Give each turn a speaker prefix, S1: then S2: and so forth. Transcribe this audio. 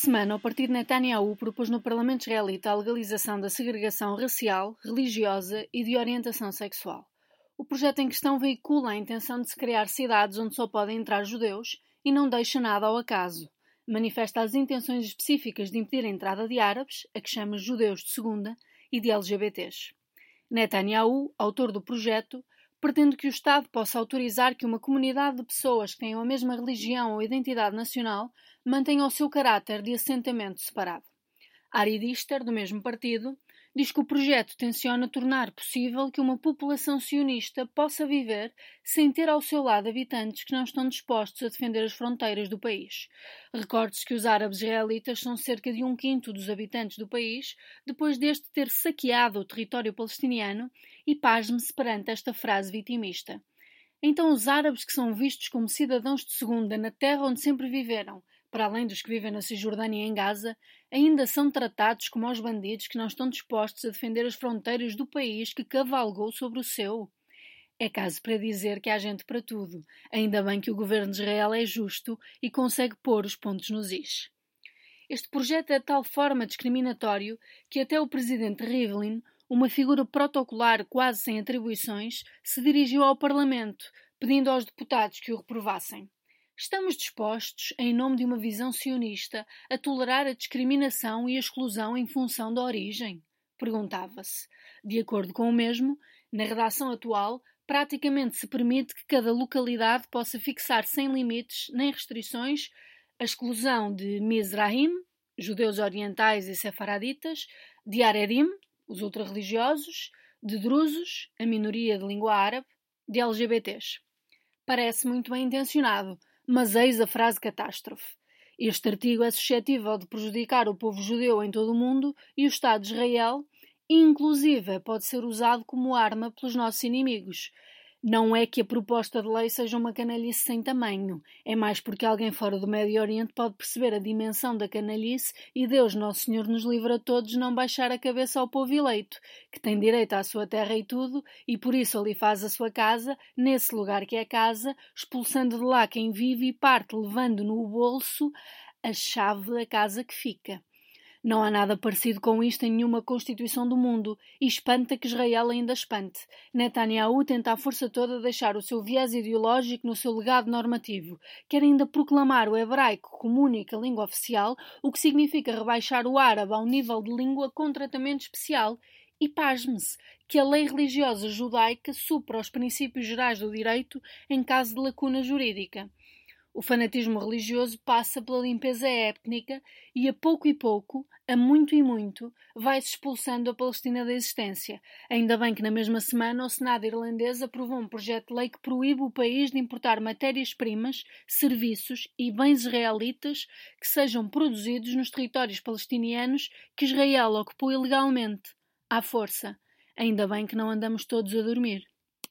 S1: semana, o partido Netanyahu propôs no Parlamento israelita a legalização da segregação racial, religiosa e de orientação sexual. O projeto em questão veicula a intenção de se criar cidades onde só podem entrar judeus e não deixa nada ao acaso. Manifesta as intenções específicas de impedir a entrada de árabes, a que chama judeus de segunda, e de LGBTs. Netanyahu, autor do projeto, pretende que o Estado possa autorizar que uma comunidade de pessoas que tenham a mesma religião ou identidade nacional mantenha o seu caráter de assentamento separado. Ari Dister, do mesmo partido, diz que o projeto tenciona tornar possível que uma população sionista possa viver sem ter ao seu lado habitantes que não estão dispostos a defender as fronteiras do país. Recorde-se que os árabes israelitas são cerca de um quinto dos habitantes do país, depois deste ter saqueado o território palestiniano, e pasme-se perante esta frase vitimista. Então os árabes que são vistos como cidadãos de segunda na terra onde sempre viveram, para além dos que vivem na Cisjordânia e em Gaza, ainda são tratados como os bandidos que não estão dispostos a defender as fronteiras do país que cavalgou sobre o seu. É caso para dizer que há gente para tudo. Ainda bem que o governo de Israel é justo e consegue pôr os pontos nos is. Este projeto é de tal forma discriminatório que até o presidente Rivlin, uma figura protocolar quase sem atribuições, se dirigiu ao Parlamento, pedindo aos deputados que o reprovassem. Estamos dispostos, em nome de uma visão sionista, a tolerar a discriminação e a exclusão em função da origem? Perguntava-se. De acordo com o mesmo, na redação atual, praticamente se permite que cada localidade possa fixar sem limites nem restrições a exclusão de Mizrahim, judeus orientais e sefaraditas, de Aredim, os ultra-religiosos, de Drusos, a minoria de língua árabe, de LGBTs. Parece muito bem intencionado, mas eis a frase catástrofe. Este artigo é suscetível de prejudicar o povo judeu em todo o mundo e o Estado de Israel, inclusive pode ser usado como arma pelos nossos inimigos, não é que a proposta de lei seja uma canalice sem tamanho, é mais porque alguém fora do Médio Oriente pode perceber a dimensão da canalice e Deus Nosso Senhor nos livra a todos não baixar a cabeça ao povo eleito, que tem direito à sua terra e tudo, e por isso ali faz a sua casa, nesse lugar que é casa, expulsando de lá quem vive e parte levando no bolso a chave da casa que fica. Não há nada parecido com isto em nenhuma Constituição do mundo, e espanta que Israel ainda espante. Netanyahu tenta à força toda deixar o seu viés ideológico no seu legado normativo. Quer ainda proclamar o hebraico como única língua oficial, o que significa rebaixar o árabe ao nível de língua com tratamento especial. E pasme-se que a lei religiosa judaica supra os princípios gerais do direito em caso de lacuna jurídica. O fanatismo religioso passa pela limpeza étnica e, a pouco e pouco, a muito e muito, vai-se expulsando a Palestina da existência. Ainda bem que na mesma semana o Senado irlandês aprovou um projeto de lei que proíbe o país de importar matérias-primas, serviços e bens israelitas que sejam produzidos nos territórios palestinianos que Israel ocupou ilegalmente, à força. Ainda bem que não andamos todos a dormir.